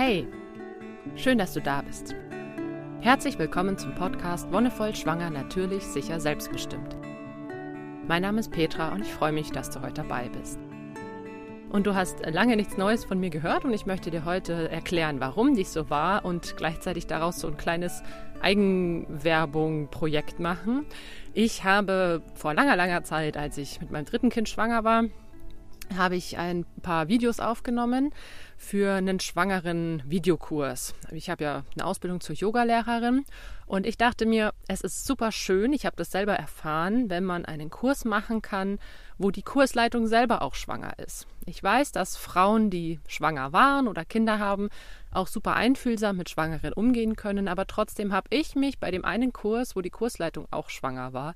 Hey, schön, dass du da bist. Herzlich willkommen zum Podcast Wonnevoll Schwanger, natürlich, sicher, selbstbestimmt. Mein Name ist Petra und ich freue mich, dass du heute dabei bist. Und du hast lange nichts Neues von mir gehört und ich möchte dir heute erklären, warum dies so war und gleichzeitig daraus so ein kleines Eigenwerbung-Projekt machen. Ich habe vor langer, langer Zeit, als ich mit meinem dritten Kind schwanger war, habe ich ein paar Videos aufgenommen für einen schwangeren Videokurs. Ich habe ja eine Ausbildung zur Yogalehrerin und ich dachte mir, es ist super schön, ich habe das selber erfahren, wenn man einen Kurs machen kann, wo die Kursleitung selber auch schwanger ist. Ich weiß, dass Frauen, die schwanger waren oder Kinder haben, auch super einfühlsam mit Schwangeren umgehen können, aber trotzdem habe ich mich bei dem einen Kurs, wo die Kursleitung auch schwanger war,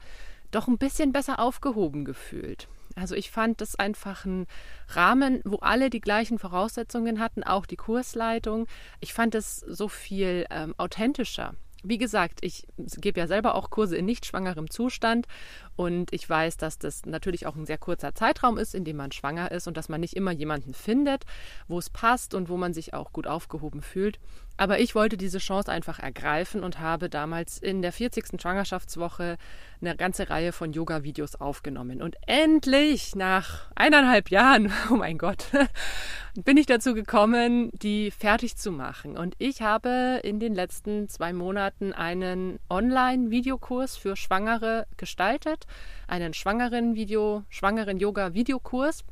doch ein bisschen besser aufgehoben gefühlt. Also ich fand das einfach ein Rahmen, wo alle die gleichen Voraussetzungen hatten, auch die Kursleitung. Ich fand es so viel ähm, authentischer. Wie gesagt, ich gebe ja selber auch Kurse in nicht schwangerem Zustand und ich weiß, dass das natürlich auch ein sehr kurzer Zeitraum ist, in dem man schwanger ist und dass man nicht immer jemanden findet, wo es passt und wo man sich auch gut aufgehoben fühlt. Aber ich wollte diese Chance einfach ergreifen und habe damals in der 40. Schwangerschaftswoche eine ganze Reihe von Yoga-Videos aufgenommen. Und endlich, nach eineinhalb Jahren, oh mein Gott, bin ich dazu gekommen, die fertig zu machen. Und ich habe in den letzten zwei Monaten einen Online-Videokurs für Schwangere gestaltet, einen Schwangeren-Video, Schwangeren-Yoga-Videokurs.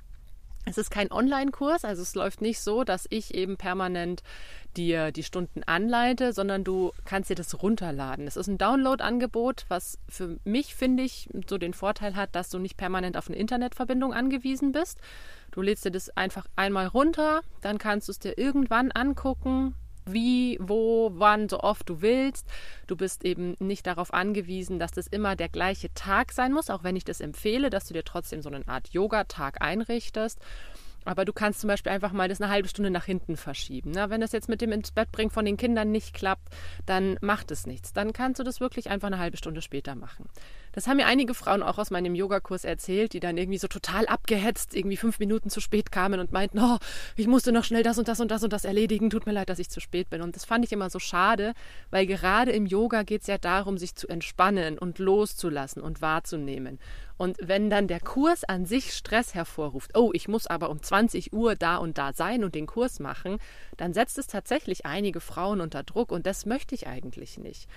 Es ist kein Online-Kurs, also es läuft nicht so, dass ich eben permanent dir die Stunden anleite, sondern du kannst dir das runterladen. Es ist ein Download-Angebot, was für mich, finde ich, so den Vorteil hat, dass du nicht permanent auf eine Internetverbindung angewiesen bist. Du lädst dir das einfach einmal runter, dann kannst du es dir irgendwann angucken, wie, wo, wann, so oft du willst. Du bist eben nicht darauf angewiesen, dass das immer der gleiche Tag sein muss, auch wenn ich das empfehle, dass du dir trotzdem so eine Art Yoga-Tag einrichtest. Aber du kannst zum Beispiel einfach mal das eine halbe Stunde nach hinten verschieben. Na, wenn das jetzt mit dem ins Bett bringen von den Kindern nicht klappt, dann macht es nichts. Dann kannst du das wirklich einfach eine halbe Stunde später machen. Das haben mir einige Frauen auch aus meinem Yogakurs erzählt, die dann irgendwie so total abgehetzt, irgendwie fünf Minuten zu spät kamen und meinten, oh, ich musste noch schnell das und das und das und das erledigen. Tut mir leid, dass ich zu spät bin. Und das fand ich immer so schade, weil gerade im Yoga geht es ja darum, sich zu entspannen und loszulassen und wahrzunehmen. Und wenn dann der Kurs an sich Stress hervorruft, oh, ich muss aber um 20 Uhr da und da sein und den Kurs machen, dann setzt es tatsächlich einige Frauen unter Druck und das möchte ich eigentlich nicht.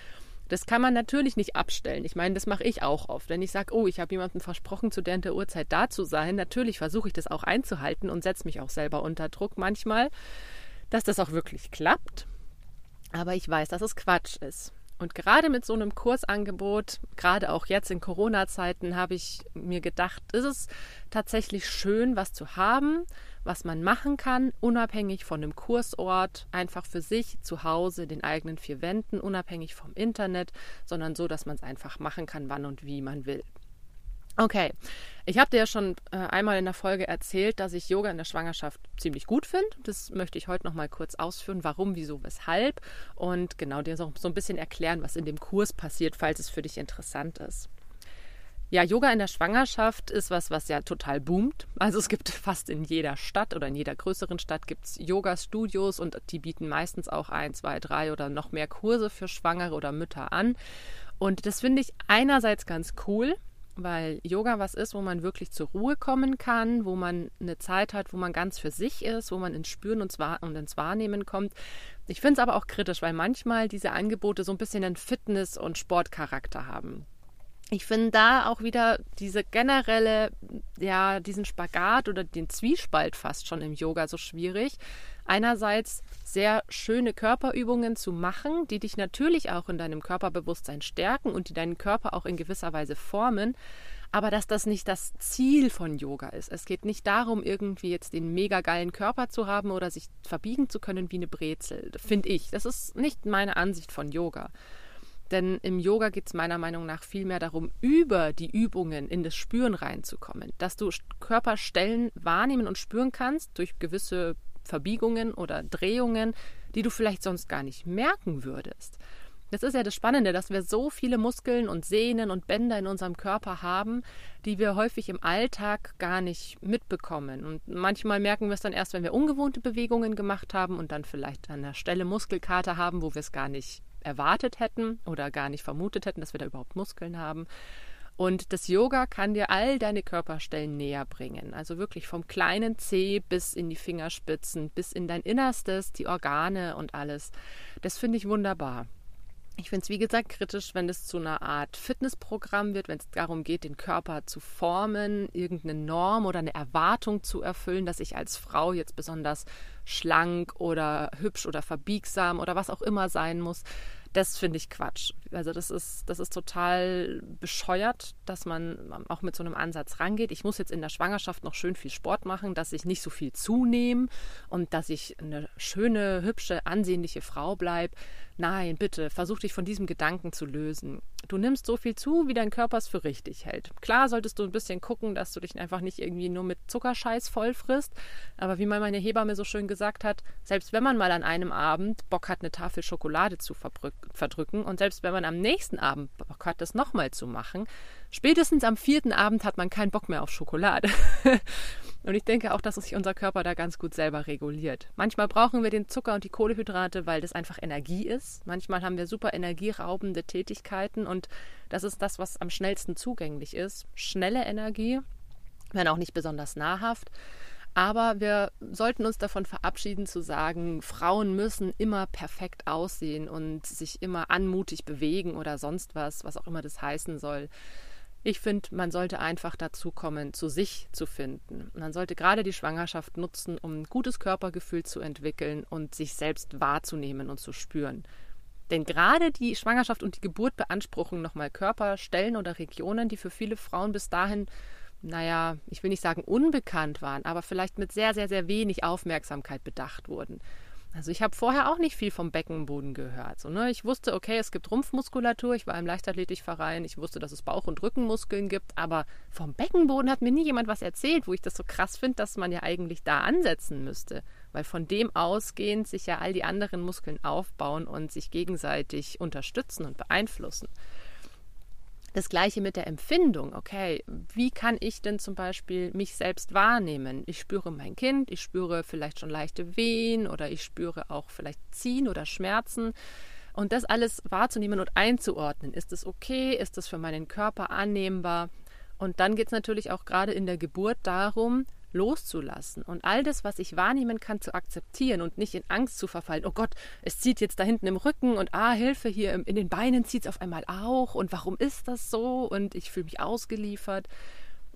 Das kann man natürlich nicht abstellen. Ich meine, das mache ich auch oft. Wenn ich sage, oh, ich habe jemandem versprochen, zu der der Uhrzeit da zu sein, natürlich versuche ich das auch einzuhalten und setze mich auch selber unter Druck manchmal, dass das auch wirklich klappt. Aber ich weiß, dass es Quatsch ist. Und gerade mit so einem Kursangebot, gerade auch jetzt in Corona-Zeiten, habe ich mir gedacht, ist es tatsächlich schön, was zu haben, was man machen kann, unabhängig von dem Kursort, einfach für sich zu Hause, den eigenen vier Wänden, unabhängig vom Internet, sondern so, dass man es einfach machen kann, wann und wie man will. Okay, ich habe dir ja schon äh, einmal in der Folge erzählt, dass ich Yoga in der Schwangerschaft ziemlich gut finde. Das möchte ich heute noch mal kurz ausführen, warum, wieso, weshalb und genau dir so, so ein bisschen erklären, was in dem Kurs passiert, falls es für dich interessant ist. Ja, Yoga in der Schwangerschaft ist was, was ja total boomt. Also es gibt fast in jeder Stadt oder in jeder größeren Stadt gibt es Yoga-Studios und die bieten meistens auch ein, zwei, drei oder noch mehr Kurse für Schwangere oder Mütter an. Und das finde ich einerseits ganz cool, weil Yoga was ist, wo man wirklich zur Ruhe kommen kann, wo man eine Zeit hat, wo man ganz für sich ist, wo man ins Spüren und, und ins Wahrnehmen kommt. Ich finde es aber auch kritisch, weil manchmal diese Angebote so ein bisschen einen Fitness- und Sportcharakter haben. Ich finde da auch wieder diese generelle, ja, diesen Spagat oder den Zwiespalt fast schon im Yoga so schwierig. Einerseits sehr schöne Körperübungen zu machen, die dich natürlich auch in deinem Körperbewusstsein stärken und die deinen Körper auch in gewisser Weise formen, aber dass das nicht das Ziel von Yoga ist. Es geht nicht darum, irgendwie jetzt den mega geilen Körper zu haben oder sich verbiegen zu können wie eine Brezel, finde ich. Das ist nicht meine Ansicht von Yoga. Denn im Yoga geht es meiner Meinung nach viel mehr darum, über die Übungen in das Spüren reinzukommen. Dass du Körperstellen wahrnehmen und spüren kannst durch gewisse Verbiegungen oder Drehungen, die du vielleicht sonst gar nicht merken würdest. Das ist ja das Spannende, dass wir so viele Muskeln und Sehnen und Bänder in unserem Körper haben, die wir häufig im Alltag gar nicht mitbekommen. Und manchmal merken wir es dann erst, wenn wir ungewohnte Bewegungen gemacht haben und dann vielleicht an der Stelle Muskelkater haben, wo wir es gar nicht erwartet hätten oder gar nicht vermutet hätten, dass wir da überhaupt Muskeln haben. Und das Yoga kann dir all deine Körperstellen näher bringen. Also wirklich vom kleinen Zeh bis in die Fingerspitzen, bis in dein Innerstes, die Organe und alles. Das finde ich wunderbar. Ich finde es, wie gesagt, kritisch, wenn es zu einer Art Fitnessprogramm wird, wenn es darum geht, den Körper zu formen, irgendeine Norm oder eine Erwartung zu erfüllen, dass ich als Frau jetzt besonders schlank oder hübsch oder verbiegsam oder was auch immer sein muss das finde ich Quatsch. Also das ist, das ist total bescheuert, dass man auch mit so einem Ansatz rangeht. Ich muss jetzt in der Schwangerschaft noch schön viel Sport machen, dass ich nicht so viel zunehme und dass ich eine schöne, hübsche, ansehnliche Frau bleibe. Nein, bitte, versuch dich von diesem Gedanken zu lösen. Du nimmst so viel zu, wie dein Körper es für richtig hält. Klar solltest du ein bisschen gucken, dass du dich einfach nicht irgendwie nur mit Zuckerscheiß voll frisst. Aber wie mal meine Hebamme so schön gesagt hat, selbst wenn man mal an einem Abend Bock hat, eine Tafel Schokolade zu verdrücken und selbst wenn man am nächsten Abend Bock hat, das nochmal zu machen, spätestens am vierten Abend hat man keinen Bock mehr auf Schokolade. Und ich denke auch, dass sich unser Körper da ganz gut selber reguliert. Manchmal brauchen wir den Zucker und die Kohlehydrate, weil das einfach Energie ist. Manchmal haben wir super energieraubende Tätigkeiten und das ist das, was am schnellsten zugänglich ist. Schnelle Energie, wenn auch nicht besonders nahrhaft. Aber wir sollten uns davon verabschieden zu sagen, Frauen müssen immer perfekt aussehen und sich immer anmutig bewegen oder sonst was, was auch immer das heißen soll. Ich finde, man sollte einfach dazu kommen, zu sich zu finden. Man sollte gerade die Schwangerschaft nutzen, um ein gutes Körpergefühl zu entwickeln und sich selbst wahrzunehmen und zu spüren. Denn gerade die Schwangerschaft und die Geburt beanspruchen nochmal Körperstellen oder Regionen, die für viele Frauen bis dahin, naja, ich will nicht sagen unbekannt waren, aber vielleicht mit sehr, sehr, sehr wenig Aufmerksamkeit bedacht wurden. Also ich habe vorher auch nicht viel vom Beckenboden gehört. So, ne? Ich wusste, okay, es gibt Rumpfmuskulatur, ich war im Leichtathletikverein, ich wusste, dass es Bauch- und Rückenmuskeln gibt, aber vom Beckenboden hat mir nie jemand was erzählt, wo ich das so krass finde, dass man ja eigentlich da ansetzen müsste. Weil von dem ausgehend sich ja all die anderen Muskeln aufbauen und sich gegenseitig unterstützen und beeinflussen. Das gleiche mit der Empfindung. Okay, wie kann ich denn zum Beispiel mich selbst wahrnehmen? Ich spüre mein Kind, ich spüre vielleicht schon leichte Wehen oder ich spüre auch vielleicht Ziehen oder Schmerzen. Und das alles wahrzunehmen und einzuordnen. Ist es okay? Ist es für meinen Körper annehmbar? Und dann geht es natürlich auch gerade in der Geburt darum, loszulassen und all das, was ich wahrnehmen kann, zu akzeptieren und nicht in Angst zu verfallen. Oh Gott, es zieht jetzt da hinten im Rücken und ah, Hilfe, hier in den Beinen zieht es auf einmal auch und warum ist das so und ich fühle mich ausgeliefert.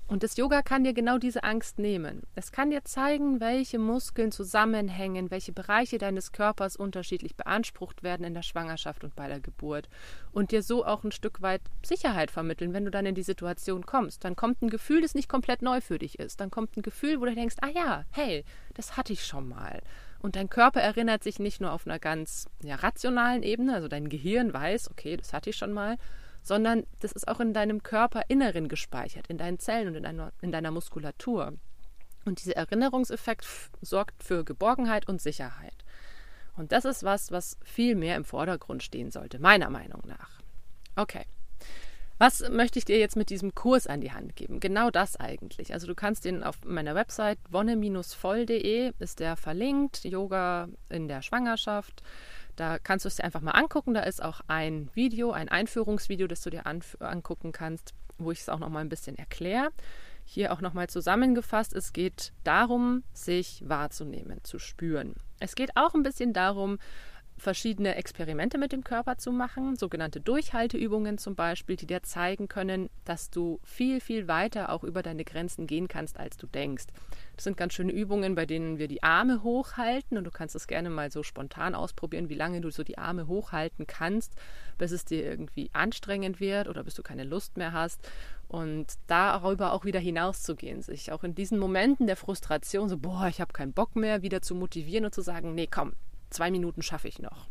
Und das Yoga kann dir genau diese Angst nehmen. Es kann dir zeigen, welche Muskeln zusammenhängen, welche Bereiche deines Körpers unterschiedlich beansprucht werden in der Schwangerschaft und bei der Geburt. Und dir so auch ein Stück weit Sicherheit vermitteln, wenn du dann in die Situation kommst. Dann kommt ein Gefühl, das nicht komplett neu für dich ist. Dann kommt ein Gefühl, wo du denkst, ah ja, hey, das hatte ich schon mal. Und dein Körper erinnert sich nicht nur auf einer ganz ja, rationalen Ebene, also dein Gehirn weiß, okay, das hatte ich schon mal, sondern das ist auch in deinem Körperinneren gespeichert, in deinen Zellen und in deiner, in deiner Muskulatur. Und dieser Erinnerungseffekt sorgt für Geborgenheit und Sicherheit. Und das ist was, was viel mehr im Vordergrund stehen sollte, meiner Meinung nach. Okay. Was möchte ich dir jetzt mit diesem Kurs an die Hand geben? Genau das eigentlich. Also du kannst den auf meiner Website wonne-voll.de ist der verlinkt, Yoga in der Schwangerschaft. Da kannst du es dir einfach mal angucken. Da ist auch ein Video, ein Einführungsvideo, das du dir angucken kannst, wo ich es auch noch mal ein bisschen erkläre. Hier auch noch mal zusammengefasst, es geht darum, sich wahrzunehmen, zu spüren. Es geht auch ein bisschen darum, verschiedene Experimente mit dem Körper zu machen, sogenannte Durchhalteübungen zum Beispiel, die dir zeigen können, dass du viel, viel weiter auch über deine Grenzen gehen kannst, als du denkst. Das sind ganz schöne Übungen, bei denen wir die Arme hochhalten und du kannst es gerne mal so spontan ausprobieren, wie lange du so die Arme hochhalten kannst, bis es dir irgendwie anstrengend wird oder bis du keine Lust mehr hast und darüber auch wieder hinauszugehen, sich auch in diesen Momenten der Frustration, so, boah, ich habe keinen Bock mehr, wieder zu motivieren und zu sagen, nee, komm, zwei Minuten schaffe ich noch.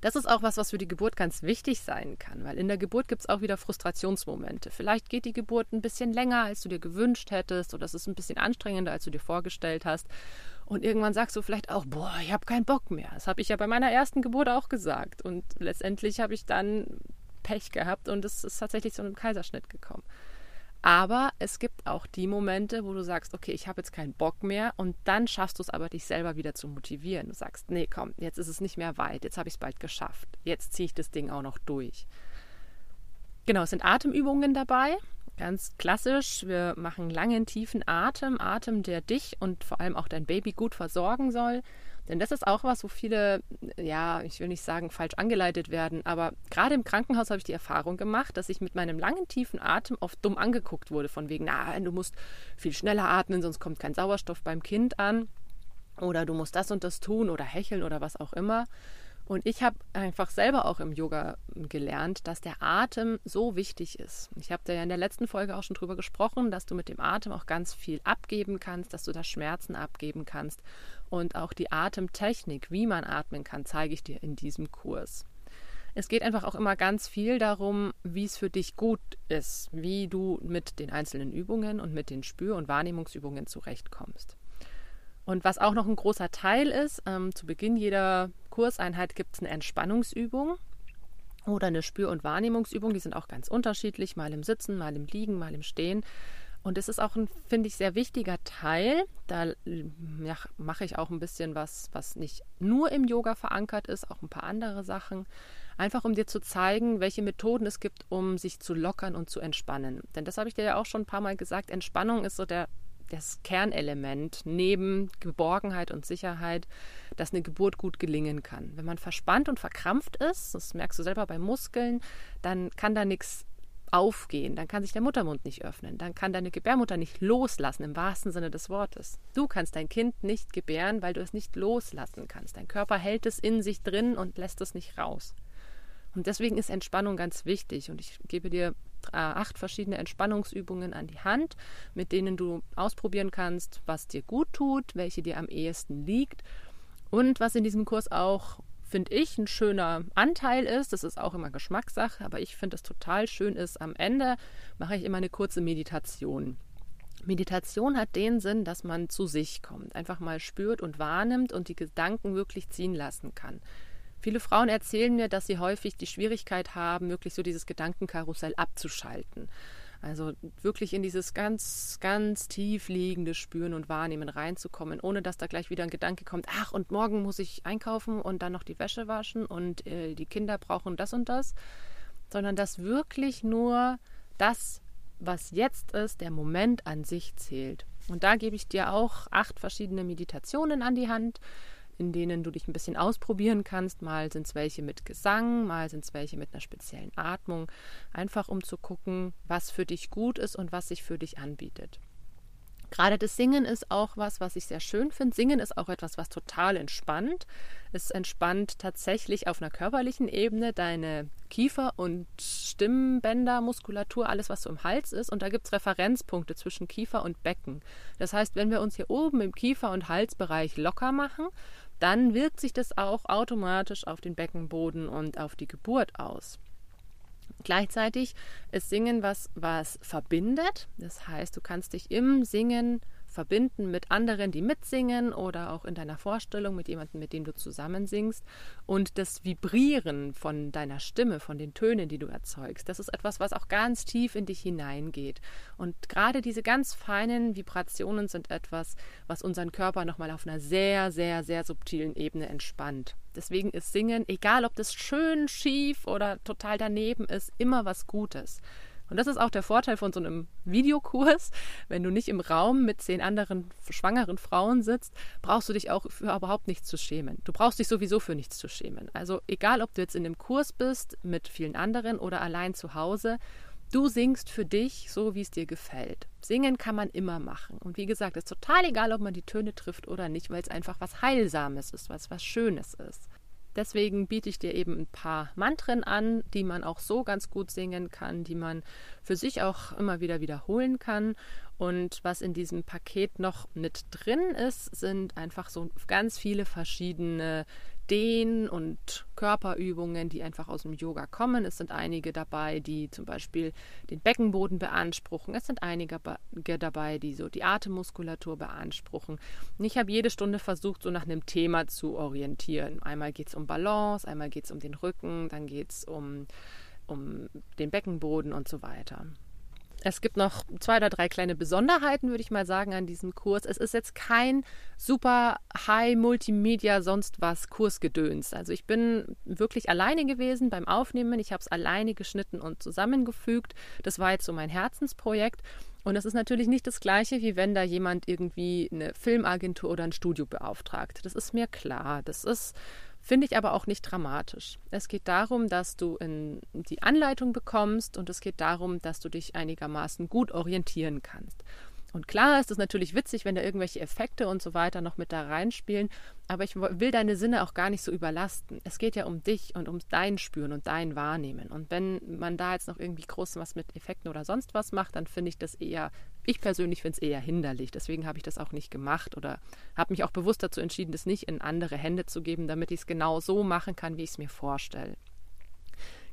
Das ist auch was, was für die Geburt ganz wichtig sein kann, weil in der Geburt gibt es auch wieder Frustrationsmomente. Vielleicht geht die Geburt ein bisschen länger, als du dir gewünscht hättest, oder es ist ein bisschen anstrengender, als du dir vorgestellt hast. Und irgendwann sagst du vielleicht auch, boah, ich habe keinen Bock mehr. Das habe ich ja bei meiner ersten Geburt auch gesagt. Und letztendlich habe ich dann Pech gehabt und es ist tatsächlich zu einem Kaiserschnitt gekommen. Aber es gibt auch die Momente, wo du sagst, okay, ich habe jetzt keinen Bock mehr und dann schaffst du es aber, dich selber wieder zu motivieren. Du sagst, nee, komm, jetzt ist es nicht mehr weit, jetzt habe ich es bald geschafft, jetzt ziehe ich das Ding auch noch durch. Genau, es sind Atemübungen dabei. Ganz klassisch, wir machen langen, tiefen Atem, Atem, der dich und vor allem auch dein Baby gut versorgen soll. Denn das ist auch was, wo viele, ja, ich will nicht sagen, falsch angeleitet werden, aber gerade im Krankenhaus habe ich die Erfahrung gemacht, dass ich mit meinem langen, tiefen Atem oft dumm angeguckt wurde, von wegen, na, du musst viel schneller atmen, sonst kommt kein Sauerstoff beim Kind an. Oder du musst das und das tun oder hecheln oder was auch immer. Und ich habe einfach selber auch im Yoga gelernt, dass der Atem so wichtig ist. Ich habe da ja in der letzten Folge auch schon drüber gesprochen, dass du mit dem Atem auch ganz viel abgeben kannst, dass du da Schmerzen abgeben kannst. Und auch die Atemtechnik, wie man atmen kann, zeige ich dir in diesem Kurs. Es geht einfach auch immer ganz viel darum, wie es für dich gut ist, wie du mit den einzelnen Übungen und mit den Spür- und Wahrnehmungsübungen zurechtkommst. Und was auch noch ein großer Teil ist, ähm, zu Beginn jeder Kurseinheit gibt es eine Entspannungsübung oder eine Spür- und Wahrnehmungsübung. Die sind auch ganz unterschiedlich, mal im Sitzen, mal im Liegen, mal im Stehen. Und es ist auch ein, finde ich, sehr wichtiger Teil. Da ja, mache ich auch ein bisschen was, was nicht nur im Yoga verankert ist, auch ein paar andere Sachen. Einfach um dir zu zeigen, welche Methoden es gibt, um sich zu lockern und zu entspannen. Denn das habe ich dir ja auch schon ein paar Mal gesagt. Entspannung ist so der das Kernelement neben Geborgenheit und Sicherheit, dass eine Geburt gut gelingen kann. Wenn man verspannt und verkrampft ist, das merkst du selber bei Muskeln, dann kann da nichts aufgehen, dann kann sich der Muttermund nicht öffnen, dann kann deine Gebärmutter nicht loslassen im wahrsten Sinne des Wortes. Du kannst dein Kind nicht gebären, weil du es nicht loslassen kannst. Dein Körper hält es in sich drin und lässt es nicht raus. Und deswegen ist Entspannung ganz wichtig. Und ich gebe dir acht verschiedene Entspannungsübungen an die Hand, mit denen du ausprobieren kannst, was dir gut tut, welche dir am ehesten liegt. Und was in diesem Kurs auch, finde ich, ein schöner Anteil ist, das ist auch immer Geschmackssache, aber ich finde es total schön ist, am Ende mache ich immer eine kurze Meditation. Meditation hat den Sinn, dass man zu sich kommt, einfach mal spürt und wahrnimmt und die Gedanken wirklich ziehen lassen kann. Viele Frauen erzählen mir, dass sie häufig die Schwierigkeit haben, wirklich so dieses Gedankenkarussell abzuschalten. Also wirklich in dieses ganz, ganz tief liegende Spüren und Wahrnehmen reinzukommen, ohne dass da gleich wieder ein Gedanke kommt, ach, und morgen muss ich einkaufen und dann noch die Wäsche waschen und äh, die Kinder brauchen das und das, sondern dass wirklich nur das, was jetzt ist, der Moment an sich zählt. Und da gebe ich dir auch acht verschiedene Meditationen an die Hand, in denen du dich ein bisschen ausprobieren kannst. Mal sind es welche mit Gesang, mal sind es welche mit einer speziellen Atmung. Einfach um zu gucken, was für dich gut ist und was sich für dich anbietet. Gerade das Singen ist auch was, was ich sehr schön finde. Singen ist auch etwas, was total entspannt. Es entspannt tatsächlich auf einer körperlichen Ebene deine Kiefer- und Stimmbänder, Muskulatur, alles, was so im Hals ist. Und da gibt es Referenzpunkte zwischen Kiefer und Becken. Das heißt, wenn wir uns hier oben im Kiefer- und Halsbereich locker machen dann wirkt sich das auch automatisch auf den Beckenboden und auf die Geburt aus. Gleichzeitig ist Singen was, was verbindet. Das heißt, du kannst dich im Singen verbinden mit anderen, die mitsingen oder auch in deiner Vorstellung mit jemandem, mit dem du zusammen singst. Und das Vibrieren von deiner Stimme, von den Tönen, die du erzeugst, das ist etwas, was auch ganz tief in dich hineingeht. Und gerade diese ganz feinen Vibrationen sind etwas, was unseren Körper nochmal auf einer sehr, sehr, sehr subtilen Ebene entspannt. Deswegen ist Singen, egal ob das schön schief oder total daneben ist, immer was Gutes. Und das ist auch der Vorteil von so einem Videokurs. Wenn du nicht im Raum mit zehn anderen schwangeren Frauen sitzt, brauchst du dich auch für überhaupt nichts zu schämen. Du brauchst dich sowieso für nichts zu schämen. Also egal, ob du jetzt in dem Kurs bist mit vielen anderen oder allein zu Hause, du singst für dich so, wie es dir gefällt. Singen kann man immer machen. Und wie gesagt, es ist total egal, ob man die Töne trifft oder nicht, weil es einfach was Heilsames ist, was was Schönes ist. Deswegen biete ich dir eben ein paar Mantren an, die man auch so ganz gut singen kann, die man für sich auch immer wieder wiederholen kann. Und was in diesem Paket noch mit drin ist, sind einfach so ganz viele verschiedene Dehn- und Körperübungen, die einfach aus dem Yoga kommen. Es sind einige dabei, die zum Beispiel den Beckenboden beanspruchen. Es sind einige dabei, die so die Atemmuskulatur beanspruchen. Und ich habe jede Stunde versucht, so nach einem Thema zu orientieren. Einmal geht es um Balance, einmal geht es um den Rücken, dann geht es um, um den Beckenboden und so weiter. Es gibt noch zwei oder drei kleine Besonderheiten, würde ich mal sagen, an diesem Kurs. Es ist jetzt kein super High Multimedia sonst was Kursgedöns. Also ich bin wirklich alleine gewesen beim Aufnehmen. Ich habe es alleine geschnitten und zusammengefügt. Das war jetzt so mein Herzensprojekt. Und das ist natürlich nicht das Gleiche, wie wenn da jemand irgendwie eine Filmagentur oder ein Studio beauftragt. Das ist mir klar. Das ist Finde ich aber auch nicht dramatisch. Es geht darum, dass du die Anleitung bekommst und es geht darum, dass du dich einigermaßen gut orientieren kannst. Und klar ist es natürlich witzig, wenn da irgendwelche Effekte und so weiter noch mit da reinspielen, aber ich will deine Sinne auch gar nicht so überlasten. Es geht ja um dich und um dein Spüren und dein Wahrnehmen. Und wenn man da jetzt noch irgendwie groß was mit Effekten oder sonst was macht, dann finde ich das eher, ich persönlich finde es eher hinderlich. Deswegen habe ich das auch nicht gemacht oder habe mich auch bewusst dazu entschieden, das nicht in andere Hände zu geben, damit ich es genau so machen kann, wie ich es mir vorstelle.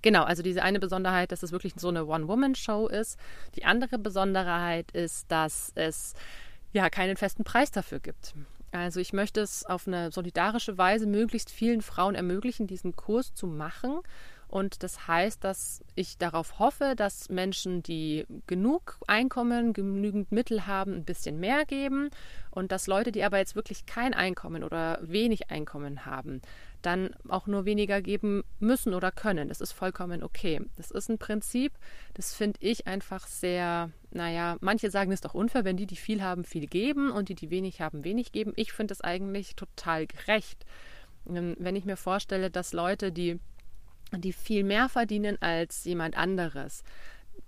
Genau, also diese eine Besonderheit, dass es wirklich so eine One-Woman-Show ist. Die andere Besonderheit ist, dass es ja keinen festen Preis dafür gibt. Also ich möchte es auf eine solidarische Weise möglichst vielen Frauen ermöglichen, diesen Kurs zu machen. Und das heißt, dass ich darauf hoffe, dass Menschen, die genug Einkommen, genügend Mittel haben, ein bisschen mehr geben und dass Leute, die aber jetzt wirklich kein Einkommen oder wenig Einkommen haben, dann auch nur weniger geben müssen oder können. Das ist vollkommen okay. Das ist ein Prinzip, das finde ich einfach sehr, naja, manche sagen es doch unfair, wenn die, die viel haben, viel geben und die, die wenig haben, wenig geben. Ich finde es eigentlich total gerecht. Ähm, wenn ich mir vorstelle, dass Leute, die, die viel mehr verdienen als jemand anderes,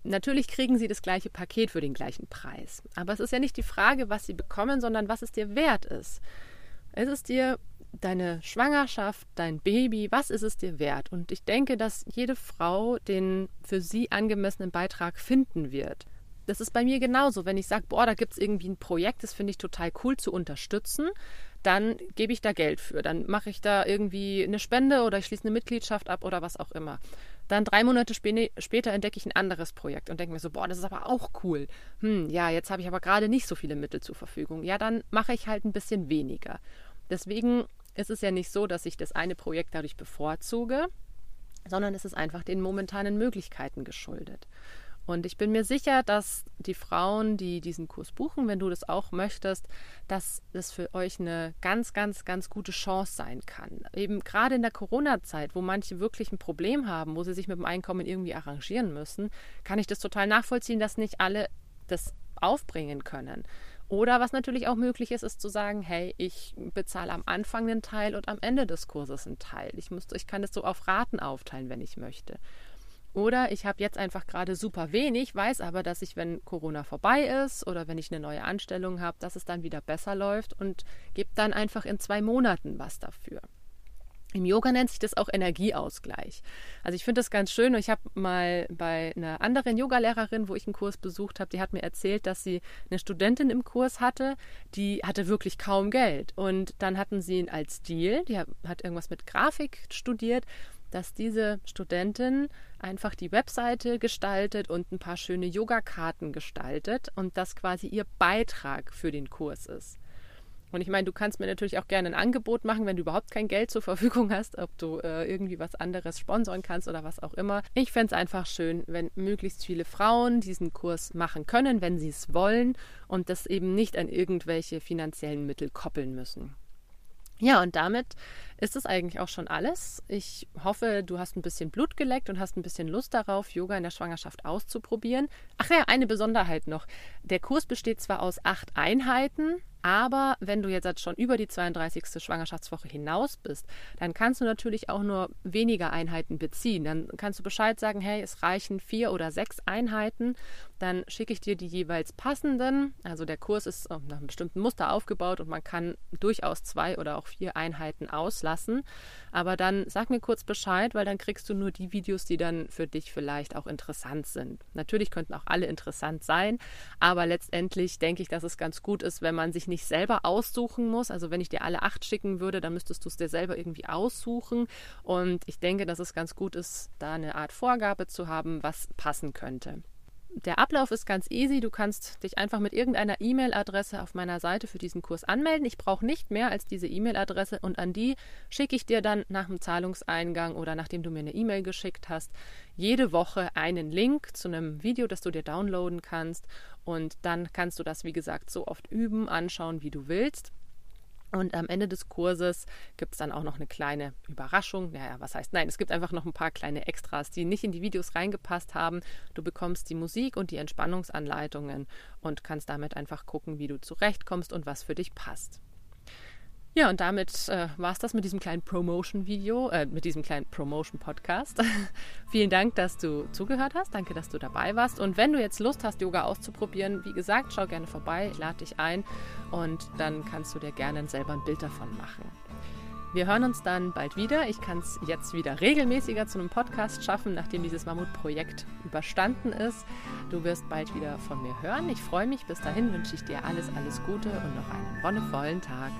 Natürlich kriegen sie das gleiche Paket für den gleichen Preis. Aber es ist ja nicht die Frage, was sie bekommen, sondern was es dir wert ist. Ist es dir deine Schwangerschaft, dein Baby, was ist es dir wert? Und ich denke, dass jede Frau den für sie angemessenen Beitrag finden wird. Das ist bei mir genauso. Wenn ich sage, boah, da gibt es irgendwie ein Projekt, das finde ich total cool zu unterstützen, dann gebe ich da Geld für. Dann mache ich da irgendwie eine Spende oder ich schließe eine Mitgliedschaft ab oder was auch immer. Dann drei Monate später entdecke ich ein anderes Projekt und denke mir so, boah, das ist aber auch cool. Hm, ja, jetzt habe ich aber gerade nicht so viele Mittel zur Verfügung. Ja, dann mache ich halt ein bisschen weniger. Deswegen ist es ja nicht so, dass ich das eine Projekt dadurch bevorzuge, sondern es ist einfach den momentanen Möglichkeiten geschuldet. Und ich bin mir sicher, dass die Frauen, die diesen Kurs buchen, wenn du das auch möchtest, dass das für euch eine ganz, ganz, ganz gute Chance sein kann. Eben gerade in der Corona-Zeit, wo manche wirklich ein Problem haben, wo sie sich mit dem Einkommen irgendwie arrangieren müssen, kann ich das total nachvollziehen, dass nicht alle das aufbringen können. Oder was natürlich auch möglich ist, ist zu sagen, hey, ich bezahle am Anfang einen Teil und am Ende des Kurses einen Teil. Ich, muss, ich kann das so auf Raten aufteilen, wenn ich möchte. Oder ich habe jetzt einfach gerade super wenig, weiß aber, dass ich, wenn Corona vorbei ist oder wenn ich eine neue Anstellung habe, dass es dann wieder besser läuft und gebe dann einfach in zwei Monaten was dafür. Im Yoga nennt sich das auch Energieausgleich. Also ich finde das ganz schön. Ich habe mal bei einer anderen Yogalehrerin, wo ich einen Kurs besucht habe, die hat mir erzählt, dass sie eine Studentin im Kurs hatte, die hatte wirklich kaum Geld. Und dann hatten sie ihn als Deal, die hat irgendwas mit Grafik studiert, dass diese Studentin einfach die Webseite gestaltet und ein paar schöne Yogakarten gestaltet und das quasi ihr Beitrag für den Kurs ist. Und ich meine, du kannst mir natürlich auch gerne ein Angebot machen, wenn du überhaupt kein Geld zur Verfügung hast, ob du äh, irgendwie was anderes sponsoren kannst oder was auch immer. Ich fände es einfach schön, wenn möglichst viele Frauen diesen Kurs machen können, wenn sie es wollen und das eben nicht an irgendwelche finanziellen Mittel koppeln müssen. Ja, und damit ist es eigentlich auch schon alles. Ich hoffe, du hast ein bisschen Blut geleckt und hast ein bisschen Lust darauf, Yoga in der Schwangerschaft auszuprobieren. Ach ja, eine Besonderheit noch. Der Kurs besteht zwar aus acht Einheiten, aber wenn du jetzt schon über die 32. Schwangerschaftswoche hinaus bist, dann kannst du natürlich auch nur weniger Einheiten beziehen. Dann kannst du Bescheid sagen, hey, es reichen vier oder sechs Einheiten. Dann schicke ich dir die jeweils passenden. Also der Kurs ist nach einem bestimmten Muster aufgebaut und man kann durchaus zwei oder auch vier Einheiten auslassen. Aber dann sag mir kurz Bescheid, weil dann kriegst du nur die Videos, die dann für dich vielleicht auch interessant sind. Natürlich könnten auch alle interessant sein, aber letztendlich denke ich, dass es ganz gut ist, wenn man sich nicht selber aussuchen muss. Also wenn ich dir alle acht schicken würde, dann müsstest du es dir selber irgendwie aussuchen. Und ich denke, dass es ganz gut ist, da eine Art Vorgabe zu haben, was passen könnte. Der Ablauf ist ganz easy. Du kannst dich einfach mit irgendeiner E-Mail-Adresse auf meiner Seite für diesen Kurs anmelden. Ich brauche nicht mehr als diese E-Mail-Adresse und an die schicke ich dir dann nach dem Zahlungseingang oder nachdem du mir eine E-Mail geschickt hast, jede Woche einen Link zu einem Video, das du dir downloaden kannst. Und dann kannst du das, wie gesagt, so oft üben, anschauen, wie du willst. Und am Ende des Kurses gibt es dann auch noch eine kleine Überraschung. Naja, was heißt nein? Es gibt einfach noch ein paar kleine Extras, die nicht in die Videos reingepasst haben. Du bekommst die Musik und die Entspannungsanleitungen und kannst damit einfach gucken, wie du zurechtkommst und was für dich passt. Ja, und damit äh, war es das mit diesem kleinen Promotion-Video, äh, mit diesem kleinen Promotion-Podcast. Vielen Dank, dass du zugehört hast. Danke, dass du dabei warst. Und wenn du jetzt Lust hast, Yoga auszuprobieren, wie gesagt, schau gerne vorbei, lade dich ein und dann kannst du dir gerne selber ein Bild davon machen. Wir hören uns dann bald wieder. Ich kann es jetzt wieder regelmäßiger zu einem Podcast schaffen, nachdem dieses Mammutprojekt überstanden ist. Du wirst bald wieder von mir hören. Ich freue mich. Bis dahin wünsche ich dir alles, alles Gute und noch einen wonnevollen Tag.